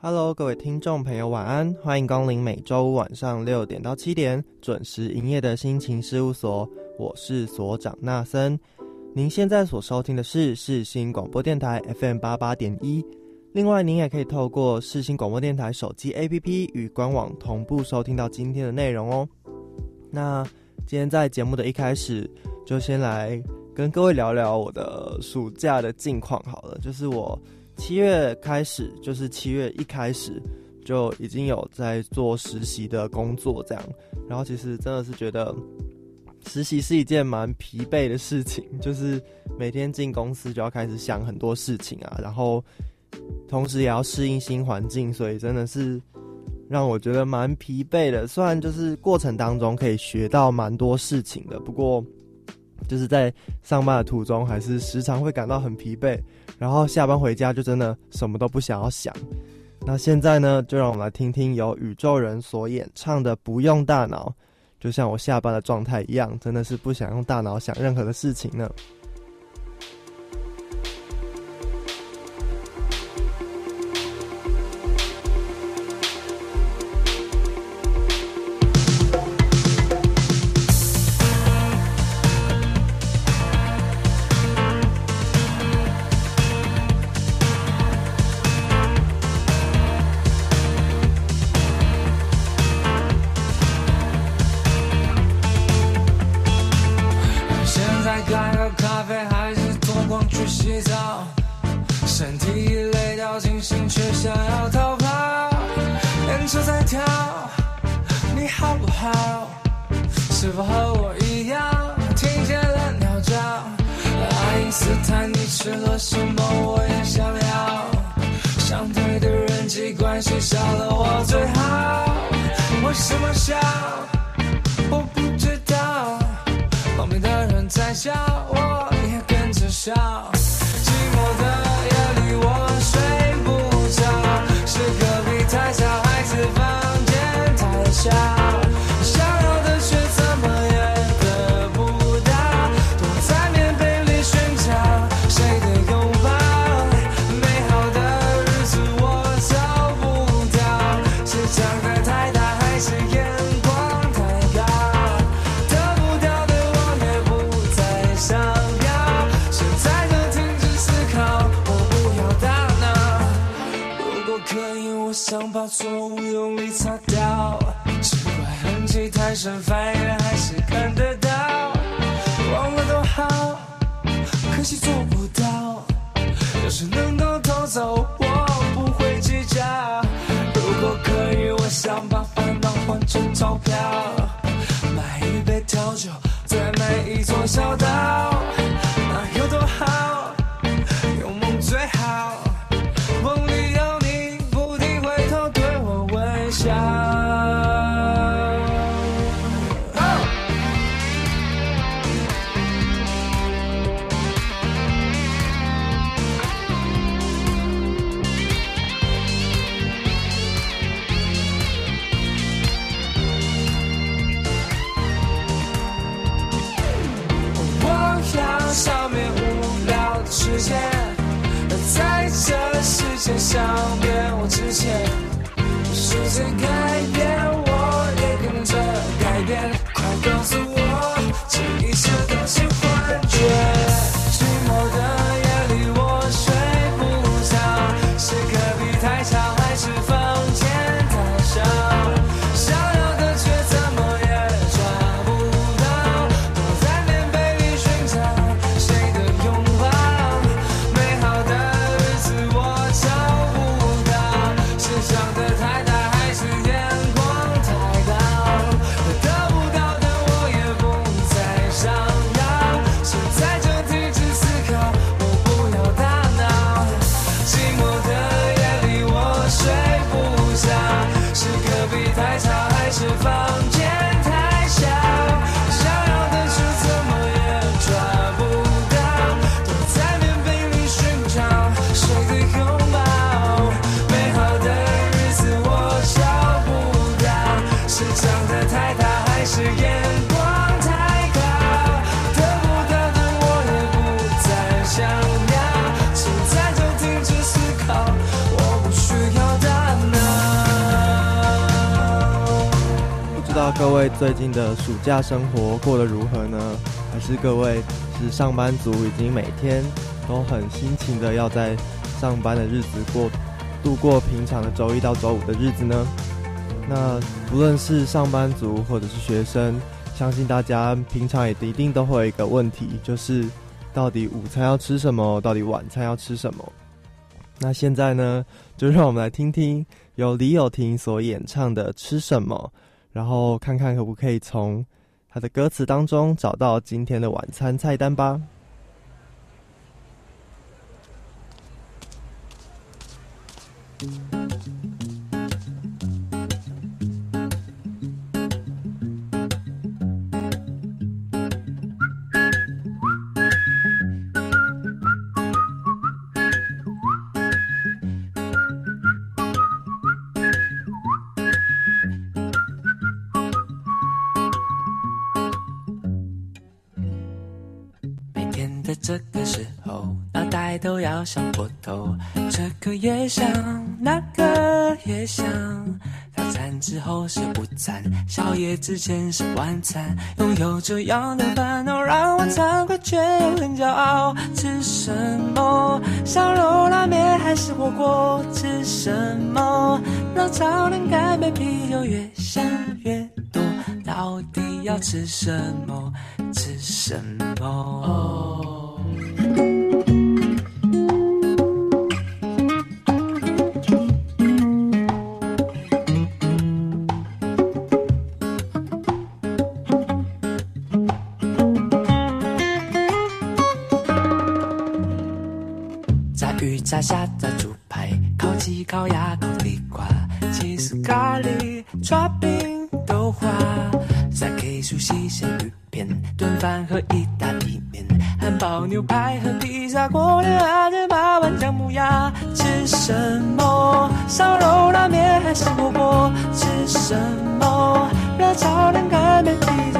Hello，各位听众朋友，晚安！欢迎光临每周五晚上六点到七点准时营业的心情事务所，我是所长纳森。您现在所收听的是世新广播电台 FM 八八点一。另外，您也可以透过世新广播电台手机 APP 与官网同步收听到今天的内容哦。那今天在节目的一开始，就先来跟各位聊聊我的暑假的近况好了，就是我。七月开始，就是七月一开始就已经有在做实习的工作，这样。然后其实真的是觉得实习是一件蛮疲惫的事情，就是每天进公司就要开始想很多事情啊，然后同时也要适应新环境，所以真的是让我觉得蛮疲惫的。虽然就是过程当中可以学到蛮多事情的，不过。就是在上班的途中，还是时常会感到很疲惫，然后下班回家就真的什么都不想要想。那现在呢，就让我们来听听由宇宙人所演唱的《不用大脑》，就像我下班的状态一样，真的是不想用大脑想任何的事情呢。烦恼换成钞票，买一杯调酒，在每一座小岛。想改变我之前，时间改变。各位最近的暑假生活过得如何呢？还是各位是上班族，已经每天都很辛勤的要在上班的日子过度过平常的周一到周五的日子呢？那不论是上班族或者是学生，相信大家平常也一定都会有一个问题，就是到底午餐要吃什么，到底晚餐要吃什么？那现在呢，就让我们来听听由李友廷所演唱的《吃什么》。然后看看可不可以从他的歌词当中找到今天的晚餐菜单吧。要想破头，这个也想，那个也想。早餐之后是午餐，宵夜之前是晚餐。拥有这样的烦恼，让我惭愧却又很骄傲。吃什么？烧肉、拉面还是火锅？吃什么？让超能改变啤酒越想越多。到底要吃什么？吃什么？炸虾、炸猪排、烤鸡、烤鸭、烤地瓜、起司咖喱、抓饼、豆花，再给熟悉生鱼片、炖饭和意大利面、汉堡、牛排和披萨、过年阿珍八碗姜母鸭。吃什么？烧肉、拉面还是火锅？吃什么？热炒冷干面、啤酒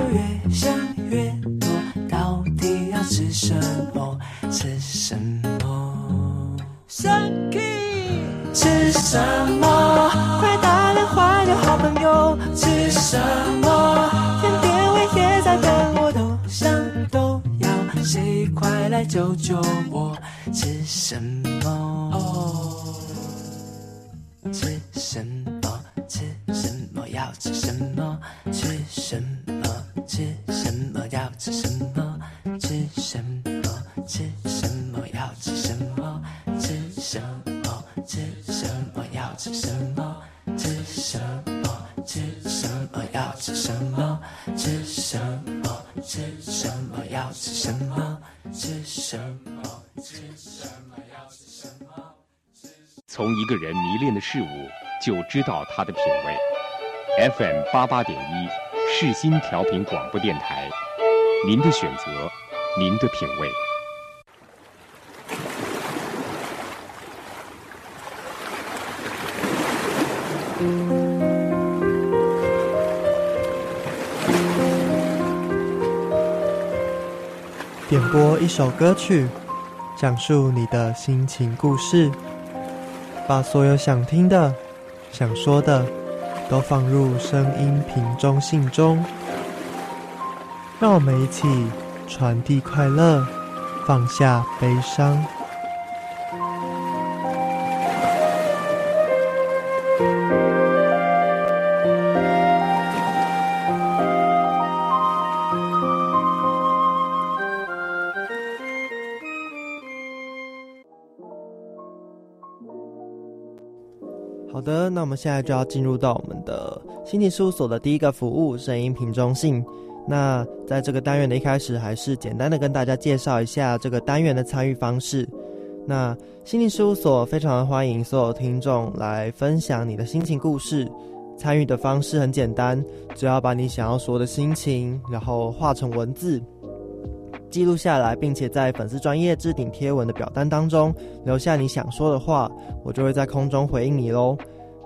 道他的品味。FM 八八点一，世新调频广播电台，您的选择，您的品味。点播一首歌曲，讲述你的心情故事，把所有想听的、想说的都放入声音瓶中信中，让我们一起传递快乐，放下悲伤。现在就要进入到我们的心理事务所的第一个服务——声音瓶中信。那在这个单元的一开始，还是简单的跟大家介绍一下这个单元的参与方式。那心理事务所非常的欢迎所有听众来分享你的心情故事。参与的方式很简单，只要把你想要说的心情，然后画成文字。记录下来，并且在粉丝专业置顶贴文的表单当中留下你想说的话，我就会在空中回应你喽。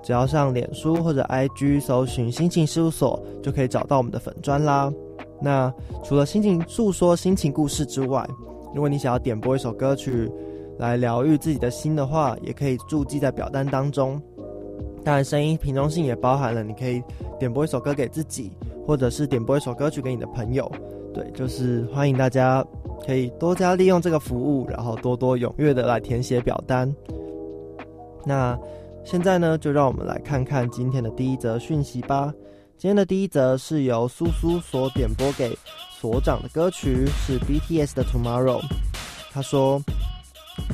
只要上脸书或者 IG 搜寻“心情事务所”，就可以找到我们的粉砖啦。那除了心情诉说心情故事之外，如果你想要点播一首歌曲来疗愈自己的心的话，也可以注记在表单当中。当然，声音瓶中性也包含了你可以点播一首歌给自己，或者是点播一首歌曲给你的朋友。对，就是欢迎大家可以多加利用这个服务，然后多多踊跃的来填写表单。那现在呢，就让我们来看看今天的第一则讯息吧。今天的第一则是由苏苏所点播给所长的歌曲，是 BTS 的 Tomorrow。他说：“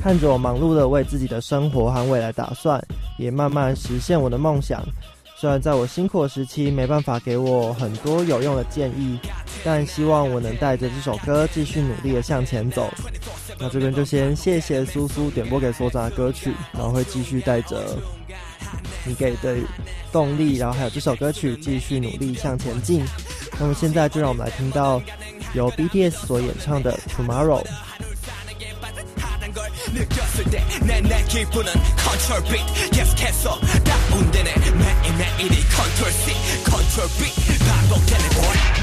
看着我忙碌的为自己的生活和未来打算，也慢慢实现我的梦想。虽然在我辛苦的时期没办法给我很多有用的建议，但希望我能带着这首歌继续努力的向前走。”那这边就先谢谢苏苏点播给所长的歌曲，然后会继续带着你给的动力，然后还有这首歌曲继续努力向前进。那么现在就让我们来听到由 BTS 所演唱的 Tomorrow。 느꼈을 때내내 기분은 컨트롤 빛 계속해서 다운되네 매일매일이 컨트롤 C 컨트롤 B 반복되네 boy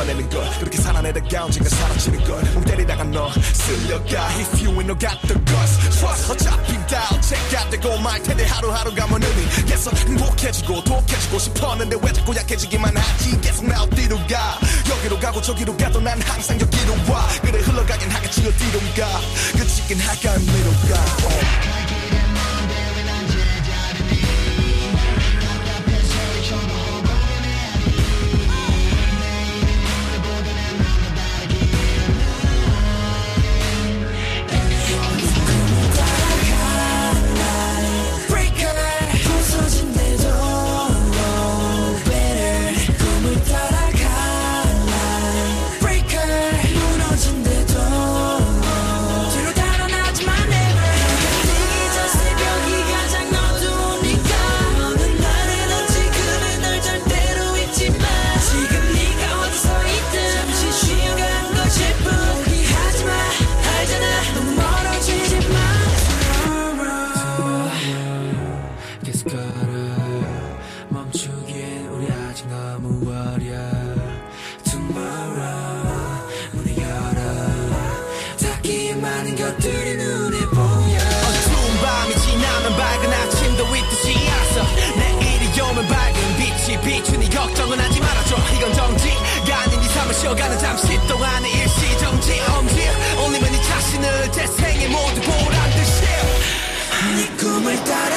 살아내는 것. 그렇게 살아내다가 언젠가 사라지는 걸멍 때리다가 너 쓸려가. If you ain't no got the guts Trust. 어차피 다 어제가 되고 말 텐데 하루하루가 뭔 의미. 계속 행복해지고 독해지고 싶었는데 왜 자꾸 약해지기만 하지? 계속 나 어디로 가? 여기로 가고 저기로 가도 난 항상 여기로 와. 그래 흘러가긴 하겠지 어디론가. 그치긴 할까 미로 가. 어. 쉬어가는 잠시 동안의 일시정지 엄지. 올리면 네 자신을 재생에 모두 보란 듯이. 네 꿈을 따라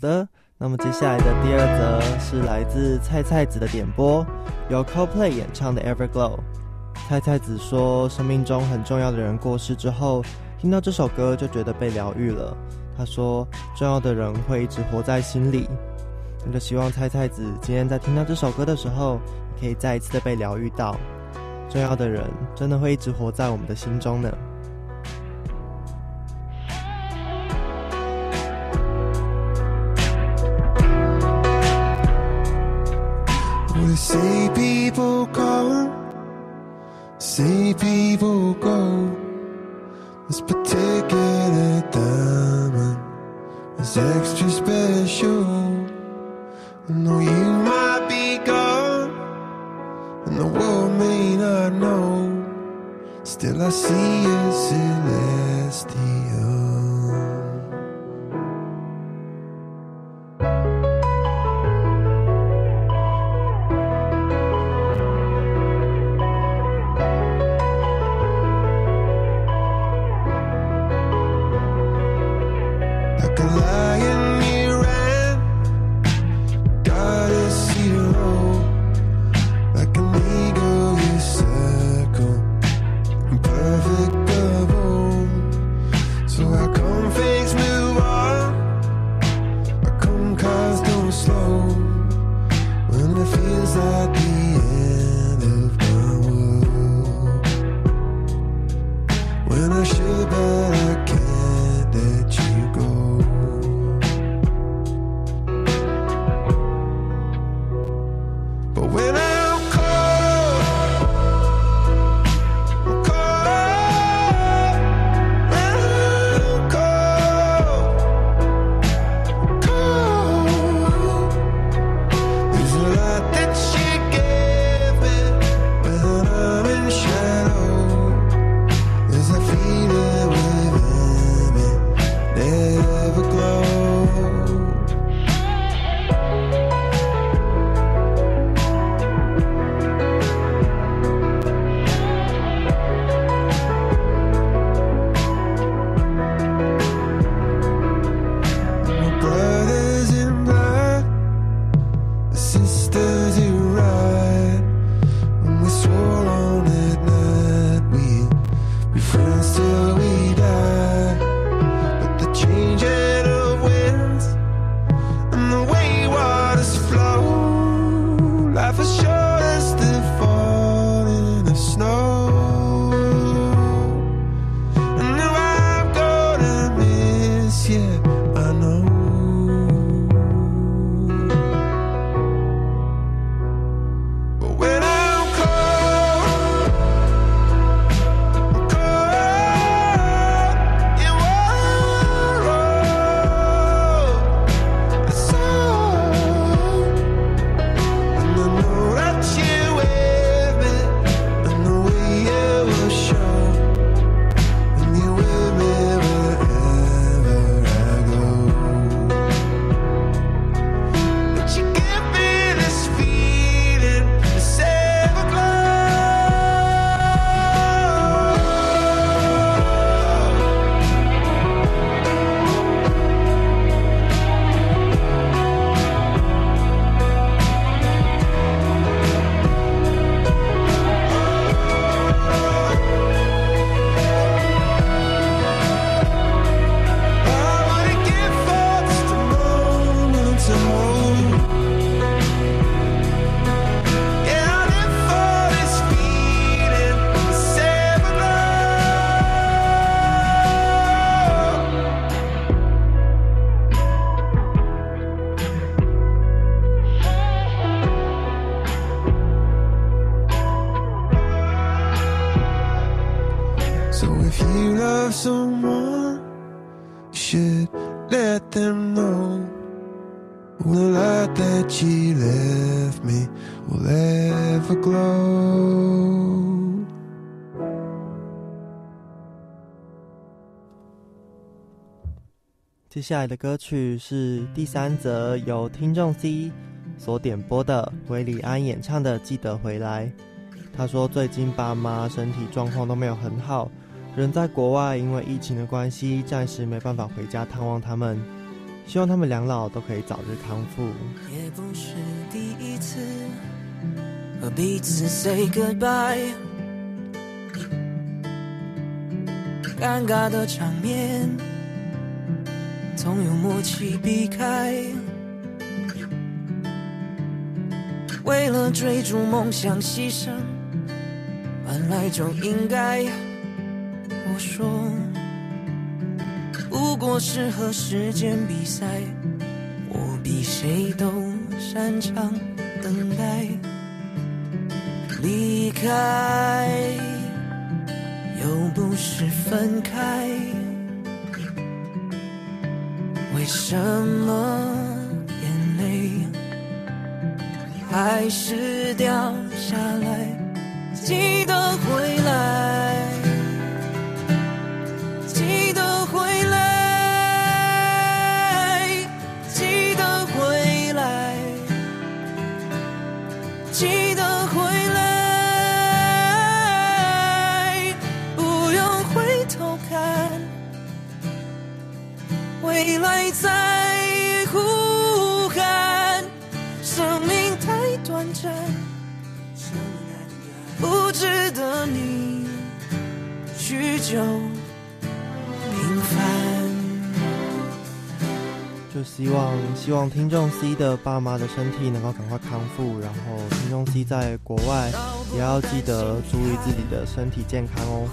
好的，那么接下来的第二则是来自菜菜子的点播，由 Coldplay 演唱的《Everglow》。菜菜子说，生命中很重要的人过世之后，听到这首歌就觉得被疗愈了。他说，重要的人会一直活在心里。那就希望菜菜子今天在听到这首歌的时候，可以再一次的被疗愈到。重要的人真的会一直活在我们的心中呢。We say people come, say people go. This particular diamond is extra special. I know you might be gone, and the world may not know. Still, I see you celestial. 下来的歌曲是第三则由听众 C 所点播的韦礼安演唱的《记得回来》。他说最近爸妈身体状况都没有很好，人在国外，因为疫情的关系，暂时没办法回家探望他们。希望他们两老都可以早日康复。也不是第一次和彼此 say goodbye，尴尬的场面总有默契避开。为了追逐梦想牺牲，本来就应该。我说，不过是和时间比赛，我比谁都擅长等待。离开又不是分开，为什么眼泪还是掉下来？记得回来，来在呼喊，生命太短暂。不值得你许久平凡。就希望希望听众 C 的爸妈的身体能够赶快康复，然后听众 C 在国外也要记得注意自己的身体健康哦。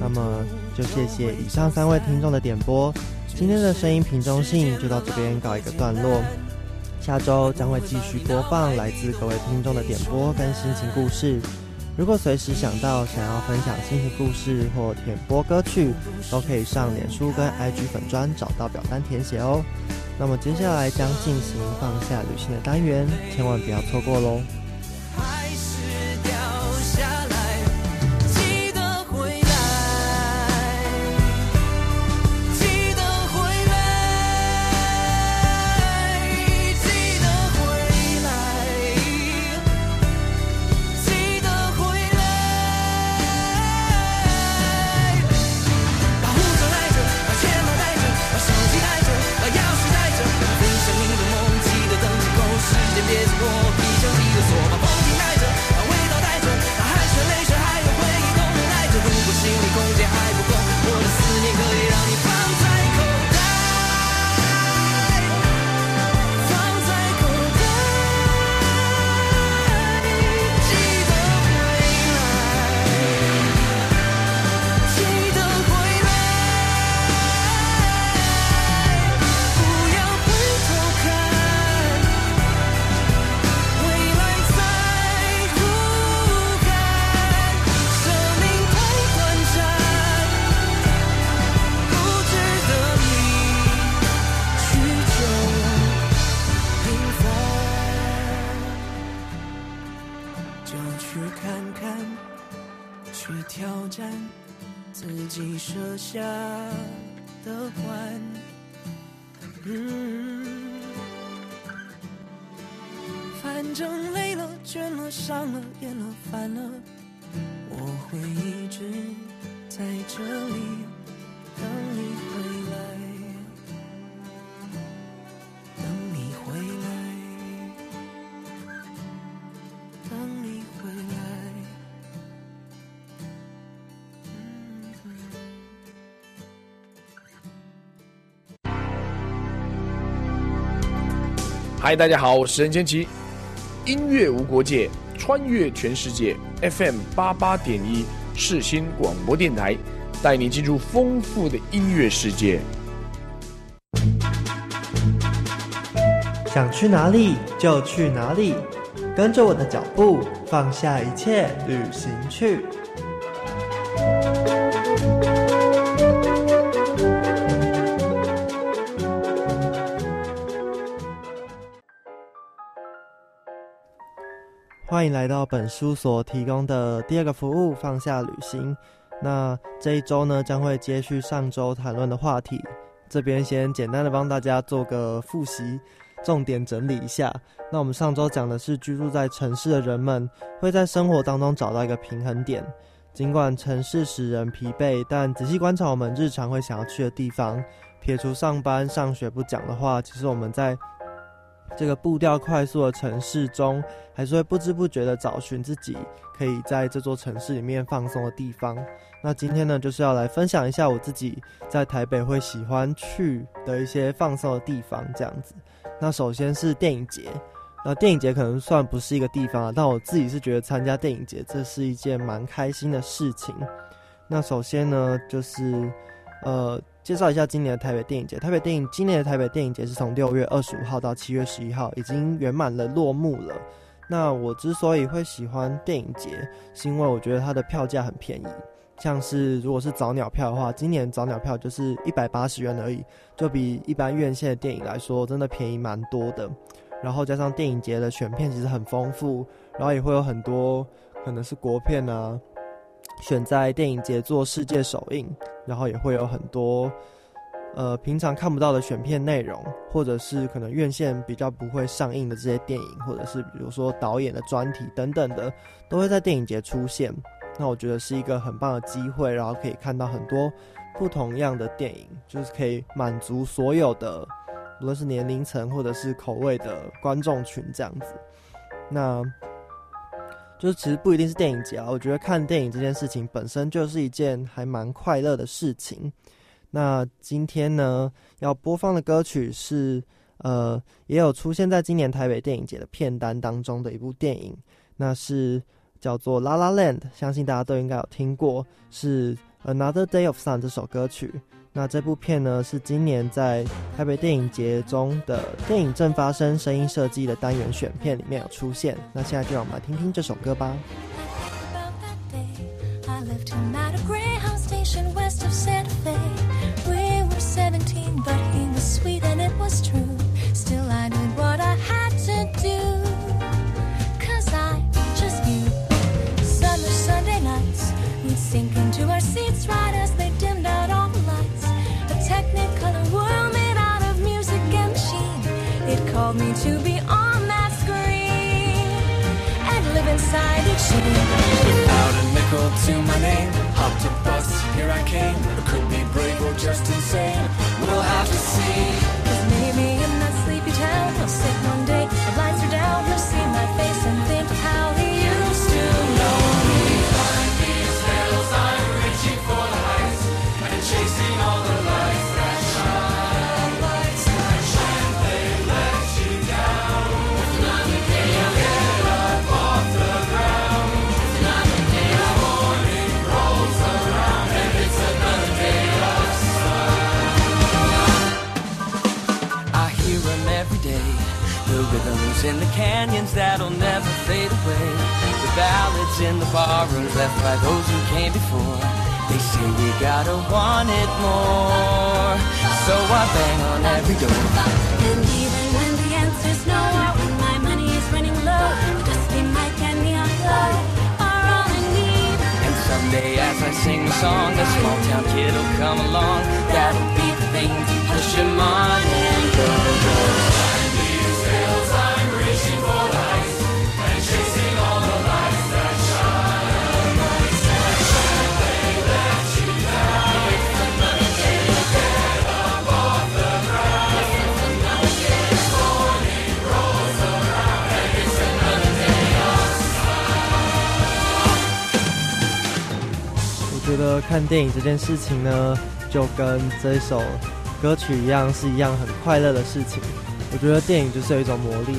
那么就谢谢以上三位听众的点播，今天的声音瓶中信就到这边告一个段落。下周将会继续播放来自各位听众的点播跟心情故事。如果随时想到想要分享心情故事或点播歌曲，都可以上脸书跟 IG 粉砖找到表单填写哦。那么接下来将进行放下旅行的单元，千万不要错过喽。嗨，大家好，我是任贤齐。音乐无国界，穿越全世界。FM 八八点一世新广播电台，带你进入丰富的音乐世界。想去哪里就去哪里，跟着我的脚步，放下一切，旅行去。欢迎来到本书所提供的第二个服务——放下旅行。那这一周呢，将会接续上周谈论的话题。这边先简单的帮大家做个复习，重点整理一下。那我们上周讲的是居住在城市的人们会在生活当中找到一个平衡点。尽管城市使人疲惫，但仔细观察我们日常会想要去的地方，撇除上班、上学不讲的话，其实我们在这个步调快速的城市中，还是会不知不觉的找寻自己可以在这座城市里面放松的地方。那今天呢，就是要来分享一下我自己在台北会喜欢去的一些放松的地方，这样子。那首先是电影节。那电影节可能算不是一个地方啊，但我自己是觉得参加电影节这是一件蛮开心的事情。那首先呢，就是呃介绍一下今年的台北电影节。台北电影今年的台北电影节是从六月二十五号到七月十一号，已经圆满了落幕了。那我之所以会喜欢电影节，是因为我觉得它的票价很便宜。像是如果是早鸟票的话，今年早鸟票就是一百八十元而已，就比一般院线的电影来说，真的便宜蛮多的。然后加上电影节的选片其实很丰富，然后也会有很多可能是国片啊，选在电影节做世界首映，然后也会有很多呃平常看不到的选片内容，或者是可能院线比较不会上映的这些电影，或者是比如说导演的专题等等的，都会在电影节出现。那我觉得是一个很棒的机会，然后可以看到很多不同样的电影，就是可以满足所有的。无论是年龄层或者是口味的观众群这样子，那就是其实不一定是电影节啊。我觉得看电影这件事情本身就是一件还蛮快乐的事情。那今天呢要播放的歌曲是呃，也有出现在今年台北电影节的片单当中的一部电影，那是叫做《La La Land》，相信大家都应该有听过，是《Another Day of Sun》这首歌曲。那这部片呢，是今年在台北电影节中的电影正发生声音设计的单元选片里面有出现。那现在就让我们来听听这首歌吧。Called me to be on that screen and live inside each scene. Without a nickel to my name, hopped a bus, here I came. I could be brave or just insane. We'll have to see. Cause maybe in that sleepy town, he'll sit one day, come along. 看电影这件事情呢，就跟这一首歌曲一样，是一样很快乐的事情。我觉得电影就是有一种魔力，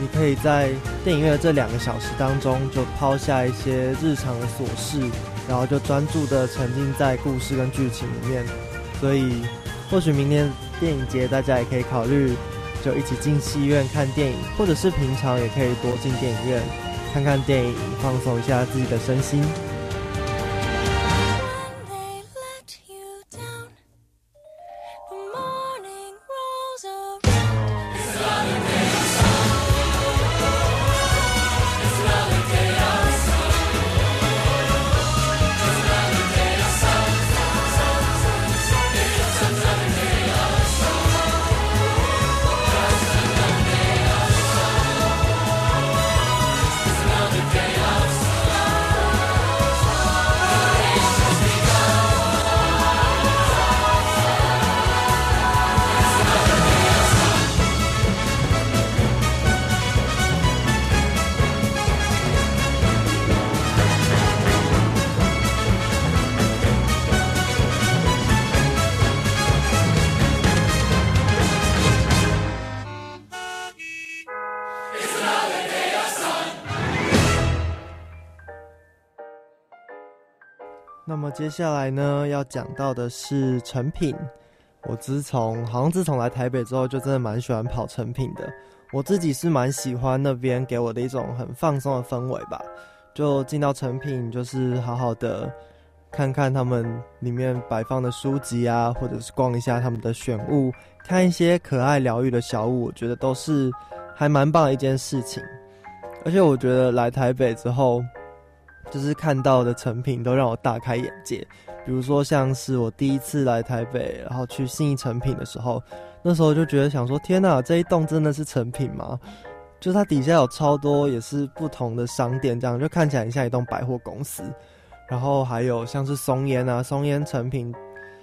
你可以在电影院的这两个小时当中，就抛下一些日常的琐事，然后就专注的沉浸在故事跟剧情里面。所以，或许明年电影节大家也可以考虑，就一起进戏院看电影，或者是平常也可以多进电影院看看电影，放松一下自己的身心。接下来呢，要讲到的是成品。我自从好像自从来台北之后，就真的蛮喜欢跑成品的。我自己是蛮喜欢那边给我的一种很放松的氛围吧。就进到成品，就是好好的看看他们里面摆放的书籍啊，或者是逛一下他们的选物，看一些可爱疗愈的小物，我觉得都是还蛮棒的一件事情。而且我觉得来台北之后，就是看到的成品都让我大开眼界。比如说像是我第一次来台北，然后去信义成品的时候，那时候就觉得想说：天哪，这一栋真的是成品吗？就它底下有超多也是不同的商店，这样就看起来很像一栋百货公司。然后还有像是松烟啊，松烟成品，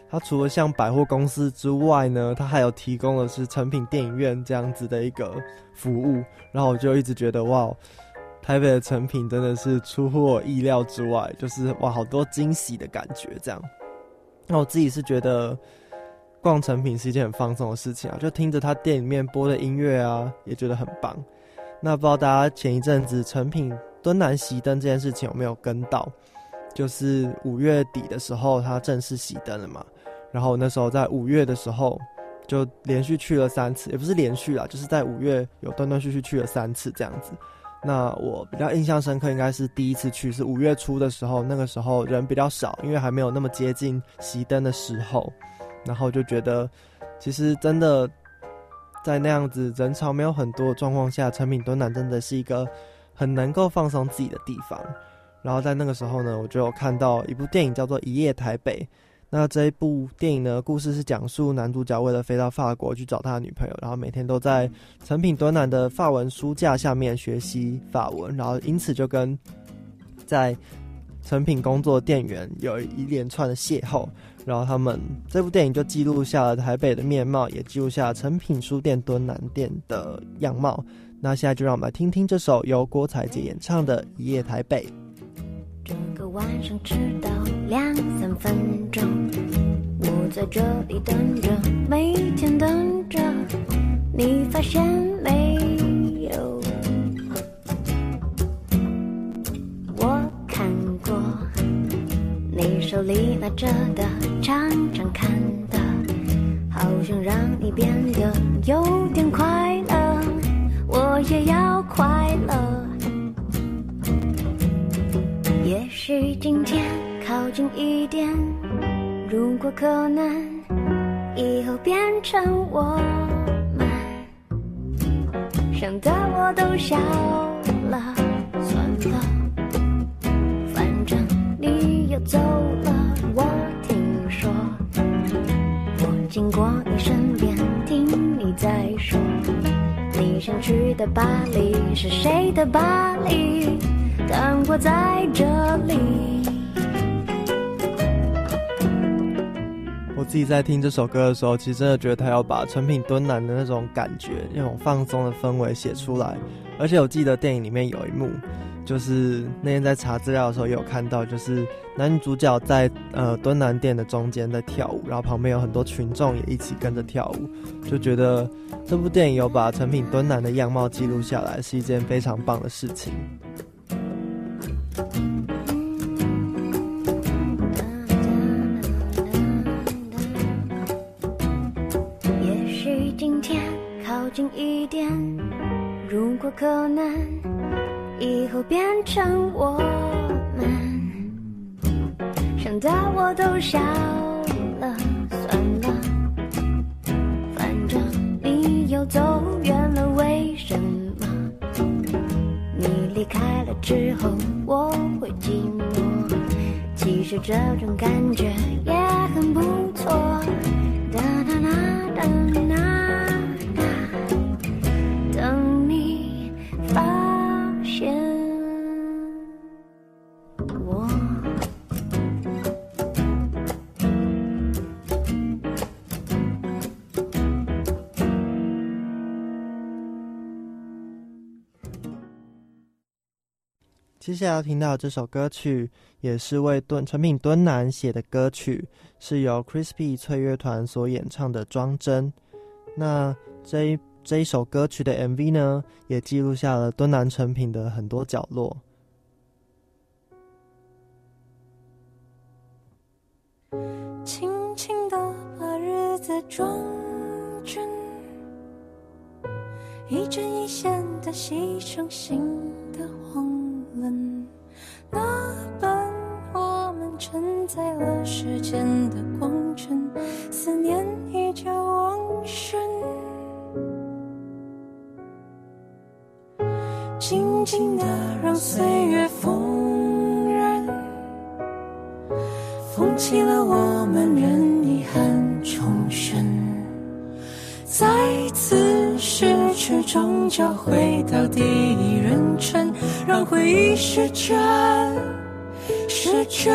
它除了像百货公司之外呢，它还有提供的是成品电影院这样子的一个服务。然后我就一直觉得哇，台北的成品真的是出乎我意料之外，就是哇好多惊喜的感觉这样。那我自己是觉得逛成品是一件很放松的事情啊，就听着他店里面播的音乐啊，也觉得很棒。那不知道大家前一阵子成品敦南熄灯这件事情有没有跟到？就是五月底的时候，他正式熄灯了嘛。然后那时候在五月的时候，就连续去了三次，也不是连续啦，就是在五月有断断续续去了三次这样子。那我比较印象深刻，应该是第一次去是五月初的时候，那个时候人比较少，因为还没有那么接近熄灯的时候。然后就觉得，其实真的。在那样子人潮没有很多状况下，成品敦南真的是一个很能够放松自己的地方。然后在那个时候呢，我就有看到一部电影叫做《一夜台北》。那这一部电影呢，故事是讲述男主角为了飞到法国去找他的女朋友，然后每天都在成品敦南的法文书架下面学习法文，然后因此就跟在成品工作店员有一连串的邂逅。然后他们这部电影就记录下了台北的面貌，也记录下了成品书店敦南店的样貌。那现在就让我们来听听这首由郭采洁演唱的《一夜台北》。整个晚上迟到两三分钟，我在这里等着，每天等着，你发现没有？我看过你手里拿着的，常常看的，好像让你变得有点快乐，我也要快乐。也许今天靠近一点，如果可能，以后变成我们。想的我都笑了，算了，反正你又走了。我听说，我经过你身边，听你在说，你想去的巴黎是谁的巴黎？但我在这里。我自己在听这首歌的时候，其实真的觉得他要把成品敦南的那种感觉、那种放松的氛围写出来。而且我记得电影里面有一幕，就是那天在查资料的时候有看到，就是男女主角在呃敦南店的中间在跳舞，然后旁边有很多群众也一起跟着跳舞，就觉得这部电影有把成品敦南的样貌记录下来，是一件非常棒的事情。一点，如果可能，以后变成我们。想到我都笑了，算了，反正你又走远了，为什么？你离开了之后，我会寂寞。其实这种感觉也很不错。哒哒哒哒哒，天我。接下来要听到这首歌曲，也是为敦成品敦南写的歌曲，是由 Crispy 翠乐团所演唱的《装帧》。那这一这一首歌曲的 MV 呢，也记录下了敦南成品的很多角落。轻轻的把日子装帧，一针一线的牺成，新的慌乱。那本我们承载了时间的光圈，思念依旧旺盛。静静的让岁月缝纫，风起了我们任遗憾重生，再次失去终究回到第一人称，让回忆失真，失真。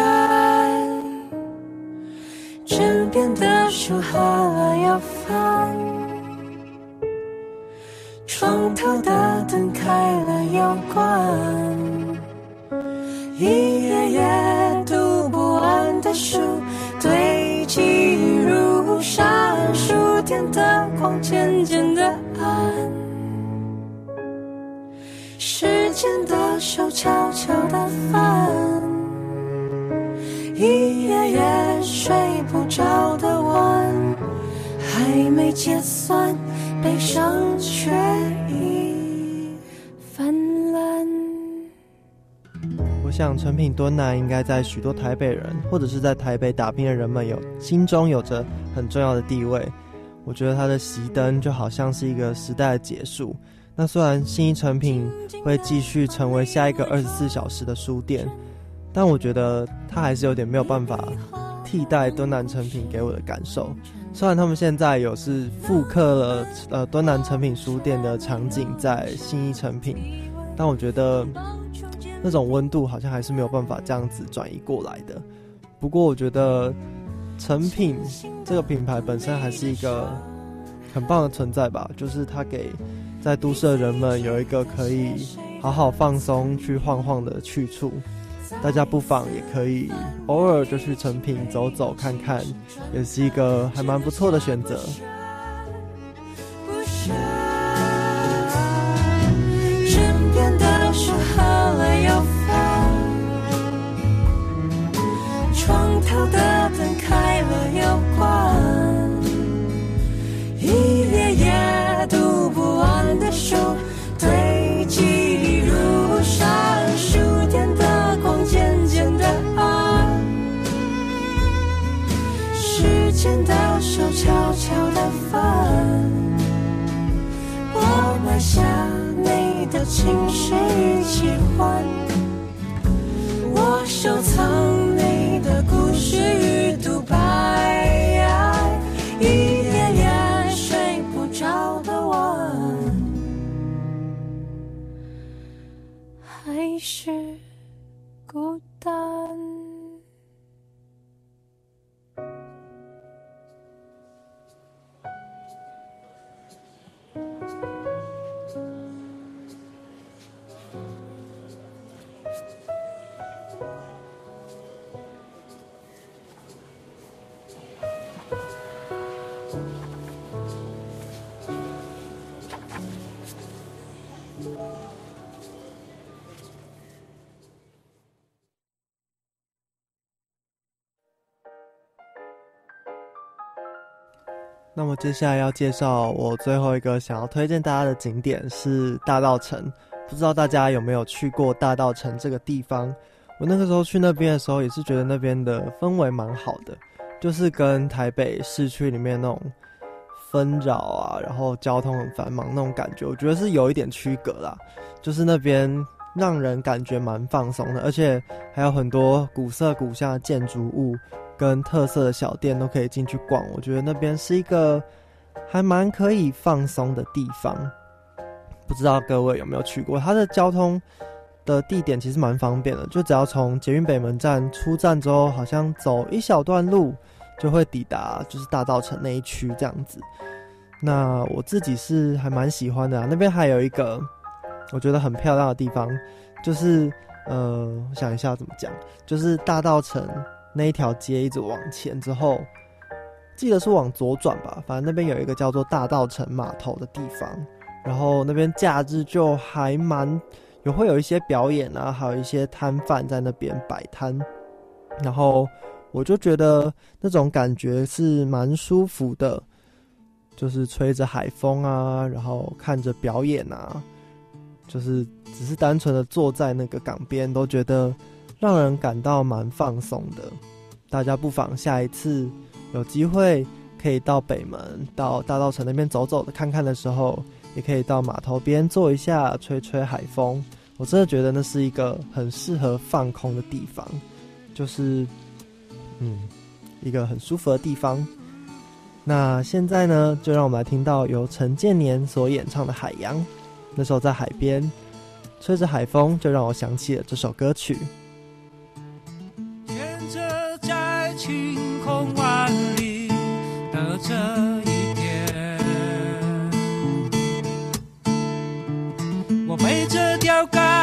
枕边的书合了又翻。床头的灯开了又关，一页页读不完的书堆积如山，书店的光渐渐的暗，时间的手悄悄的翻，一页页睡不着的晚，还没结算。悲伤却已泛滥。我想成品敦南应该在许多台北人或者是在台北打拼的人们有心中有着很重要的地位。我觉得它的熄灯就好像是一个时代的结束。那虽然新一成品会继续成为下一个二十四小时的书店，但我觉得它还是有点没有办法替代敦南成品给我的感受。虽然他们现在有是复刻了呃敦南成品书店的场景在新一成品，但我觉得那种温度好像还是没有办法这样子转移过来的。不过我觉得成品这个品牌本身还是一个很棒的存在吧，就是它给在都市的人们有一个可以好好放松去晃晃的去处。大家不妨也可以偶尔就去成品走走看看，也是一个还蛮不错的选择。枕边的书合了又翻，床头的灯开了又关，一页页读不完的书手悄悄的翻。我买下你的情诗与喜欢，我收藏你的故事与独白，一夜夜睡不着的我，还是孤单。那么接下来要介绍我最后一个想要推荐大家的景点是大道城，不知道大家有没有去过大道城这个地方？我那个时候去那边的时候，也是觉得那边的氛围蛮好的，就是跟台北市区里面那种纷扰啊，然后交通很繁忙那种感觉，我觉得是有一点区隔啦。就是那边让人感觉蛮放松的，而且还有很多古色古香的建筑物。跟特色的小店都可以进去逛，我觉得那边是一个还蛮可以放松的地方。不知道各位有没有去过？它的交通的地点其实蛮方便的，就只要从捷运北门站出站之后，好像走一小段路就会抵达，就是大道城那一区这样子。那我自己是还蛮喜欢的啊，那边还有一个我觉得很漂亮的地方，就是呃，我想一下怎么讲，就是大道城。那一条街一直往前之后，记得是往左转吧。反正那边有一个叫做大道城码头的地方，然后那边假日就还蛮有会有一些表演啊，还有一些摊贩在那边摆摊。然后我就觉得那种感觉是蛮舒服的，就是吹着海风啊，然后看着表演啊，就是只是单纯的坐在那个港边，都觉得让人感到蛮放松的。大家不妨下一次有机会可以到北门、到大稻城那边走走的看看的时候，也可以到码头边坐一下，吹吹海风。我真的觉得那是一个很适合放空的地方，就是嗯，一个很舒服的地方。那现在呢，就让我们来听到由陈建年所演唱的《海洋》。那时候在海边，吹着海风，就让我想起了这首歌曲。背着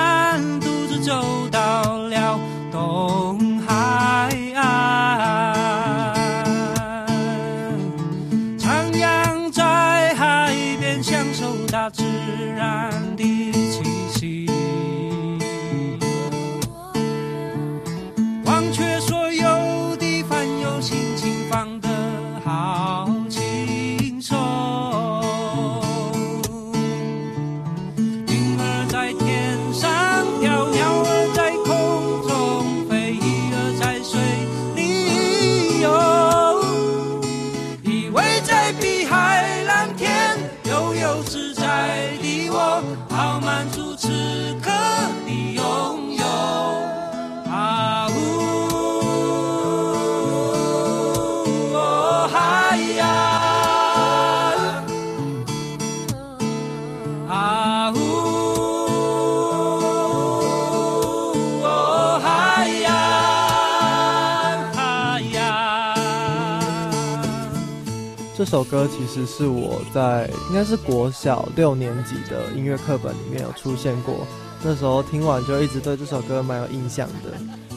首歌其实是我在应该是国小六年级的音乐课本里面有出现过，那时候听完就一直对这首歌蛮有印象的。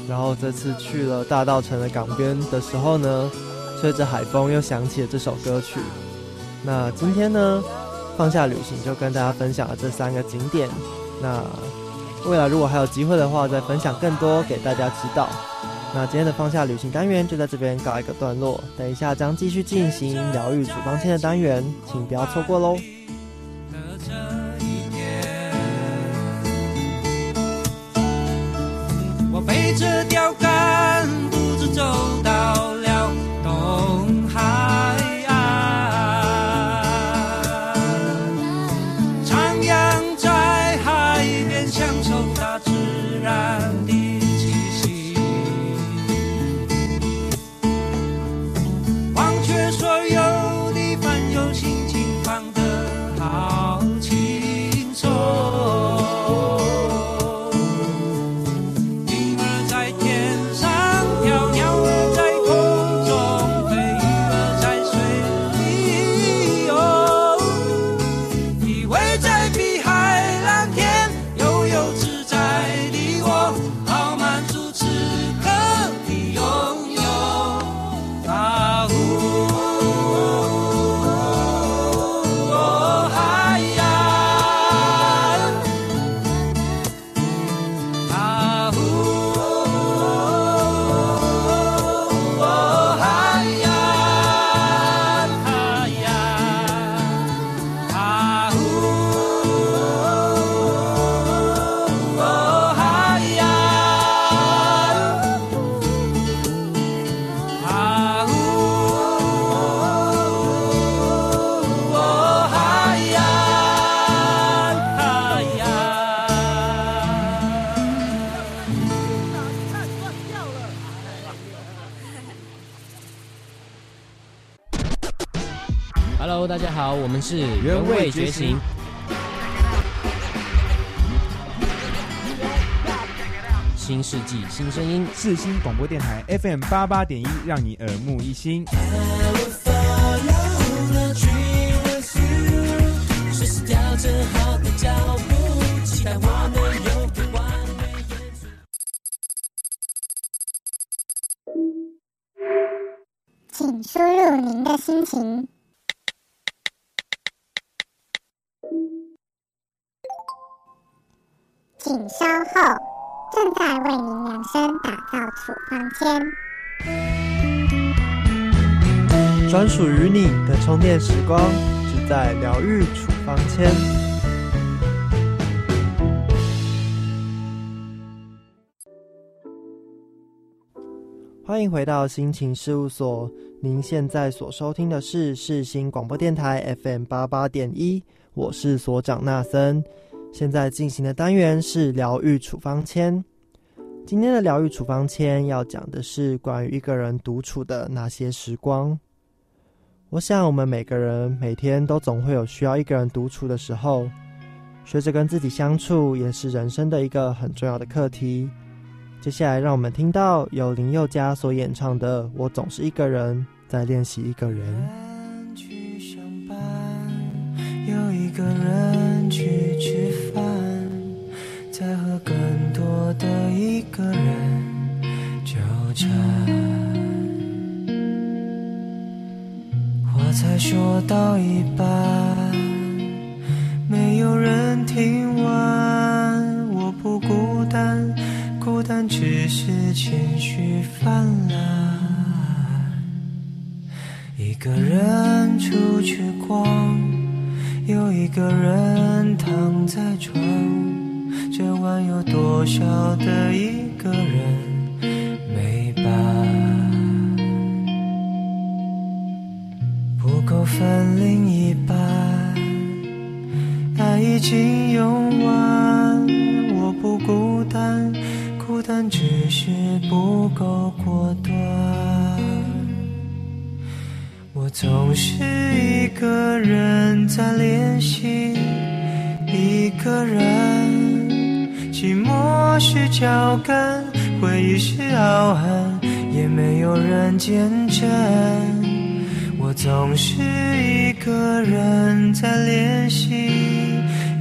然后这次去了大稻城的港边的时候呢，吹着海风又想起了这首歌曲。那今天呢，放下旅行就跟大家分享了这三个景点。那未来如果还有机会的话，再分享更多给大家知道。那今天的放下旅行单元就在这边告一个段落，等一下将继续进行疗愈处方签的单元，请不要错过喽。我背着钓竿，独自走我们是原味觉醒。新世纪新声音，四星广播电台 FM 八八点一，让你耳目一新。随时调整好的脚步，期待我们有个完美演出。请输入您的心情。请稍后，正在为您量身打造处方签。专属于你的充电时光，只在疗愈处方签。欢迎回到心情事务所，您现在所收听的是世新广播电台 FM 八八点一，我是所长纳森。现在进行的单元是疗愈处方签。今天的疗愈处方签要讲的是关于一个人独处的那些时光。我想，我们每个人每天都总会有需要一个人独处的时候，学着跟自己相处，也是人生的一个很重要的课题。接下来，让我们听到由林宥嘉所演唱的《我总是一个人在练习一个人》。去上班，有一个人去才说到一半，没有人听完，我不孤单。孤单只是情绪泛滥，一个人出去逛，又一个人躺在床，这晚有多少的一个人分另一半，爱已经用完，我不孤单。孤单只是不够果断，我总是一个人在练习，一个人，寂寞是脚跟，回忆是傲寒，也没有人见证。总是一个人在练习，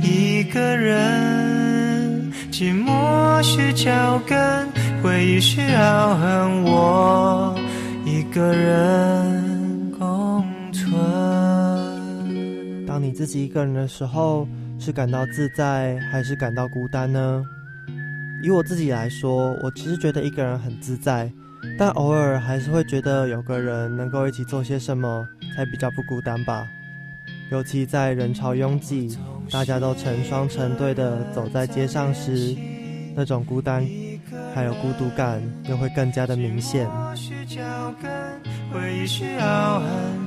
一个人。寂寞是脚跟，回忆是傲恨，我一个人共存。当你自己一个人的时候，是感到自在，还是感到孤单呢？以我自己来说，我其实觉得一个人很自在，但偶尔还是会觉得有个人能够一起做些什么，才比较不孤单吧。尤其在人潮拥挤，大家都成双成对的走在街上时，那种孤单还有孤独感又会更加的明显。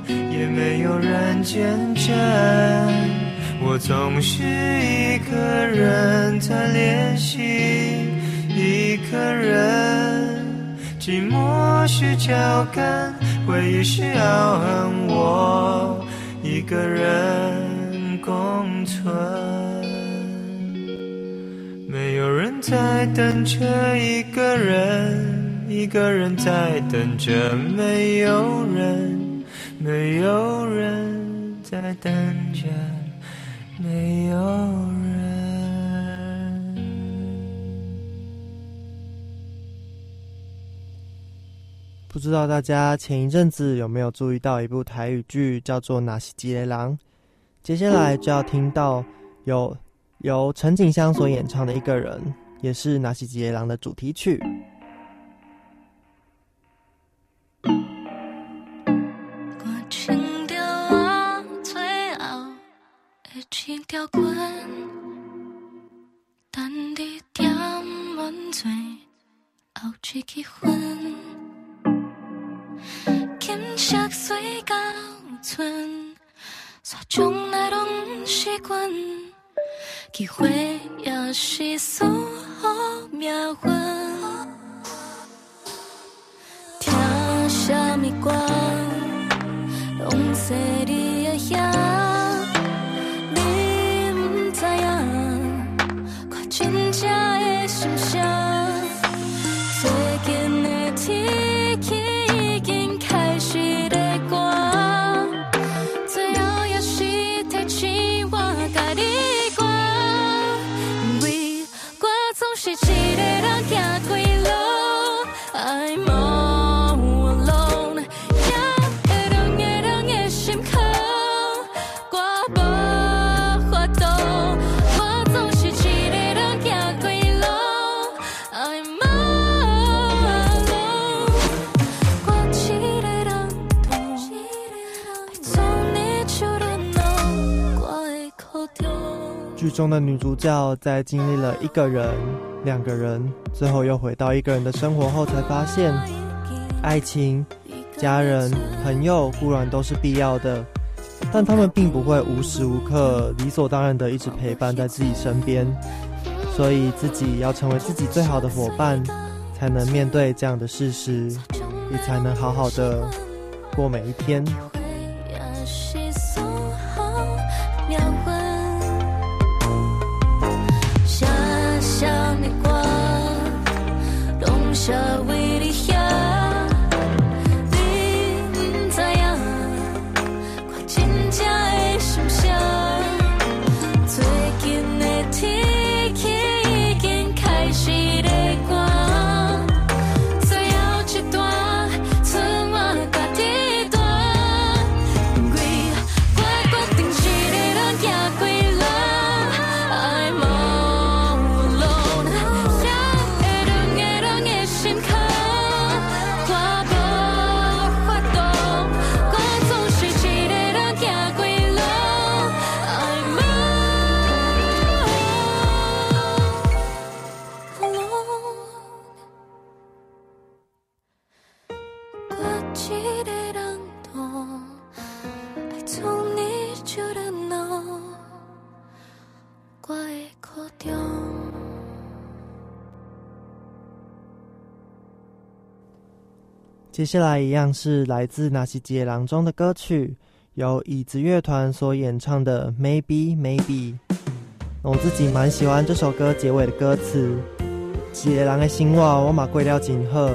也没有人见证。我总是一个人在练习，一个人。寂寞是脚跟，回忆是傲恨，我。一个人共存，没有人在等着一个人，一个人在等着没有人，没有人在等着没有人。不知道大家前一阵子有没有注意到一部台语剧，叫做《纳西吉雷郎》。接下来就要听到由由陈景香所演唱的一个人，也是《纳西吉雷郎》的主题曲。我穿着我最后的一条裙，等你点满醉后一支烟。金色水到村，山中来拢是阮，机会也是输予命运。听什么歌，拢说你的遐，你不知影，看真正的心中的女主角在经历了一个人、两个人，最后又回到一个人的生活后，才发现，爱情、家人、朋友固然都是必要的，但他们并不会无时无刻、理所当然的一直陪伴在自己身边。所以自己要成为自己最好的伙伴，才能面对这样的事实，也才能好好的过每一天。接下来一样是来自纳西杰郎中的歌曲，由椅子乐团所演唱的《Maybe Maybe》。我自己蛮喜欢这首歌结尾的歌词：“一个人的生活我嘛过了真好，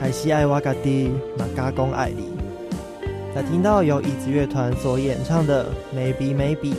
开始爱我家己，嘛加讲爱你。”在听到由椅子乐团所演唱的《Maybe Maybe》。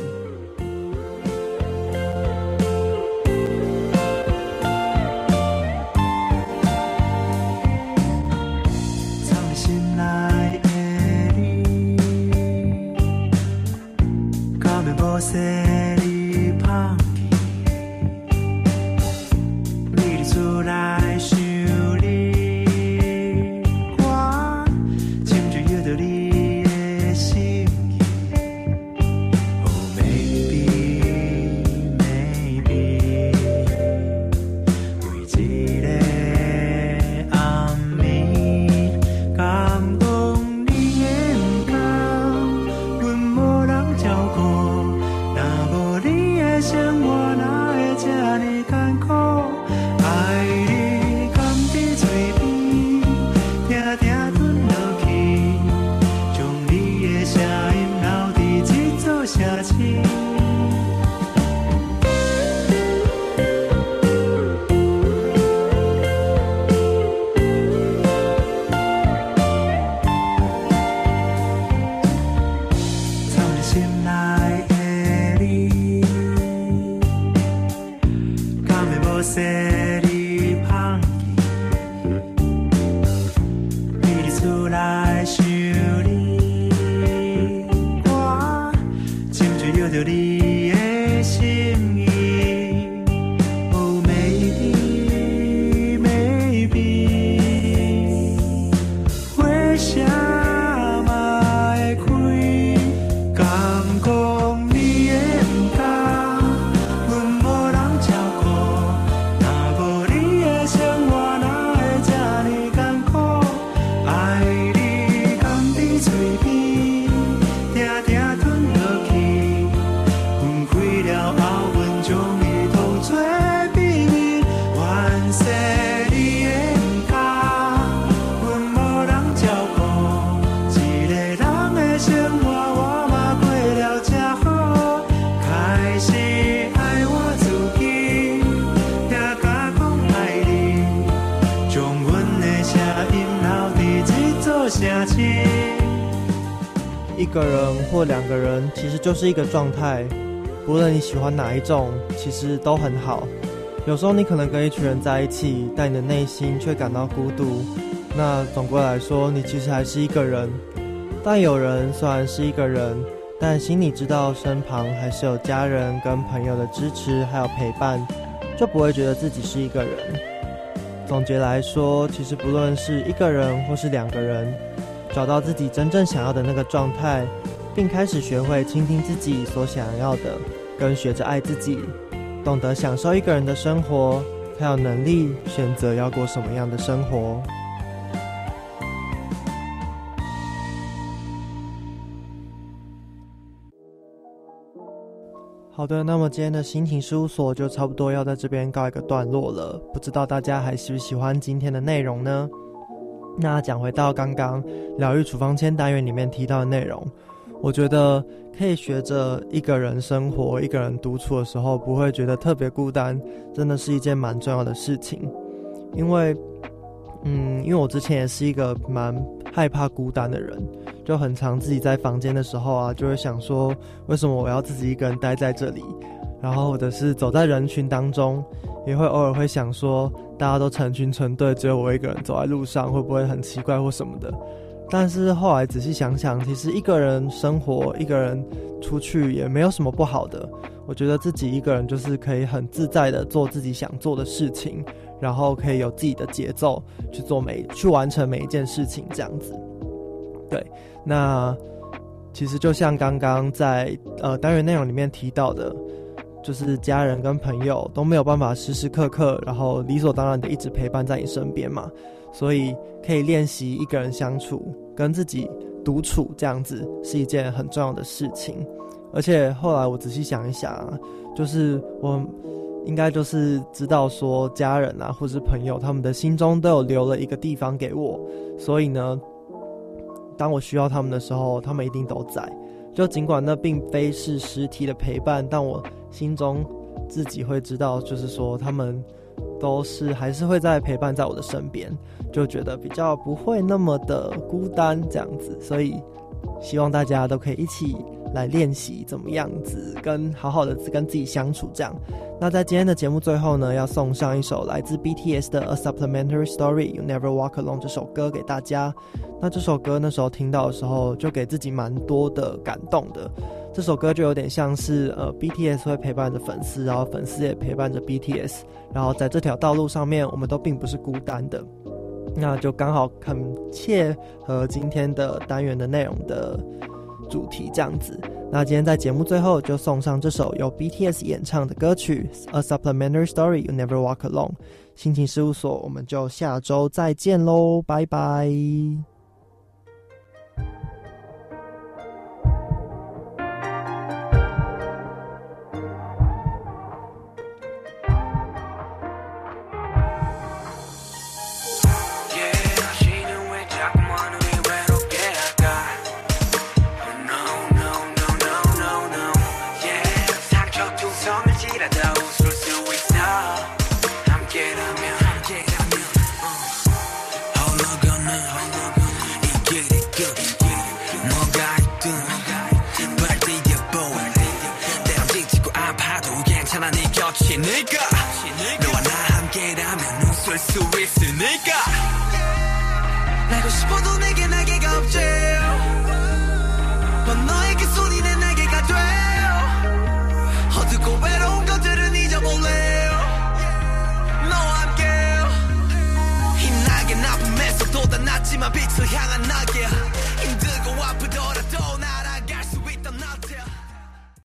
就是一个状态。不论你喜欢哪一种，其实都很好。有时候你可能跟一群人在一起，但你的内心却感到孤独。那总归来说，你其实还是一个人。但有人虽然是一个人，但心里知道身旁还是有家人跟朋友的支持还有陪伴，就不会觉得自己是一个人。总结来说，其实不论是一个人或是两个人，找到自己真正想要的那个状态，并开始学会倾听自己所想要的，跟学着爱自己，懂得享受一个人的生活，才有能力选择要过什么样的生活。好的，那么今天的心情事务所就差不多要在这边告一个段落了。不知道大家还喜不喜欢今天的内容呢？那讲回到刚刚疗愈处方签单元里面提到的内容，我觉得可以学着一个人生活、一个人独处的时候，不会觉得特别孤单，真的是一件蛮重要的事情。因为，嗯，因为我之前也是一个蛮害怕孤单的人，就很常自己在房间的时候啊，就会想说，为什么我要自己一个人待在这里？然后或者是走在人群当中，也会偶尔会想说，大家都成群成队，只有我一个人走在路上，会不会很奇怪或什么的？但是后来仔细想想，其实一个人生活，一个人出去也没有什么不好的。我觉得自己一个人就是可以很自在的做自己想做的事情，然后可以有自己的节奏去做每去完成每一件事情，这样子。对，那其实就像刚刚在呃单元内容里面提到的。就是家人跟朋友都没有办法时时刻刻，然后理所当然的一直陪伴在你身边嘛，所以可以练习一个人相处，跟自己独处，这样子是一件很重要的事情。而且后来我仔细想一想，就是我应该就是知道说家人啊，或是朋友，他们的心中都有留了一个地方给我，所以呢，当我需要他们的时候，他们一定都在。就尽管那并非是实体的陪伴，但我心中自己会知道，就是说他们都是还是会在陪伴在我的身边，就觉得比较不会那么的孤单这样子。所以希望大家都可以一起来练习怎么样子跟好好的跟自己相处这样。那在今天的节目最后呢，要送上一首来自 BTS 的《A Supplementary Story You Never Walk Alone》这首歌给大家。那这首歌那时候听到的时候，就给自己蛮多的感动的。这首歌就有点像是呃 BTS 会陪伴着粉丝，然后粉丝也陪伴着 BTS，然后在这条道路上面，我们都并不是孤单的。那就刚好很切合今天的单元的内容的主题这样子。那今天在节目最后就送上这首由 BTS 演唱的歌曲《A Supplementary Story You Never Walk Alone》。心情事务所，我们就下周再见喽，拜拜。 곁이니까. 너와 나 함께라면 웃을 수 있으니까. 날고 싶어도 내게 날개가 없지. 넌 너에게 손이 내 날개가 돼 어둡고 외로운 것들은 잊어볼래 너와 함께 힘나게 아픔에서 돋아났지만 빛을 향한 나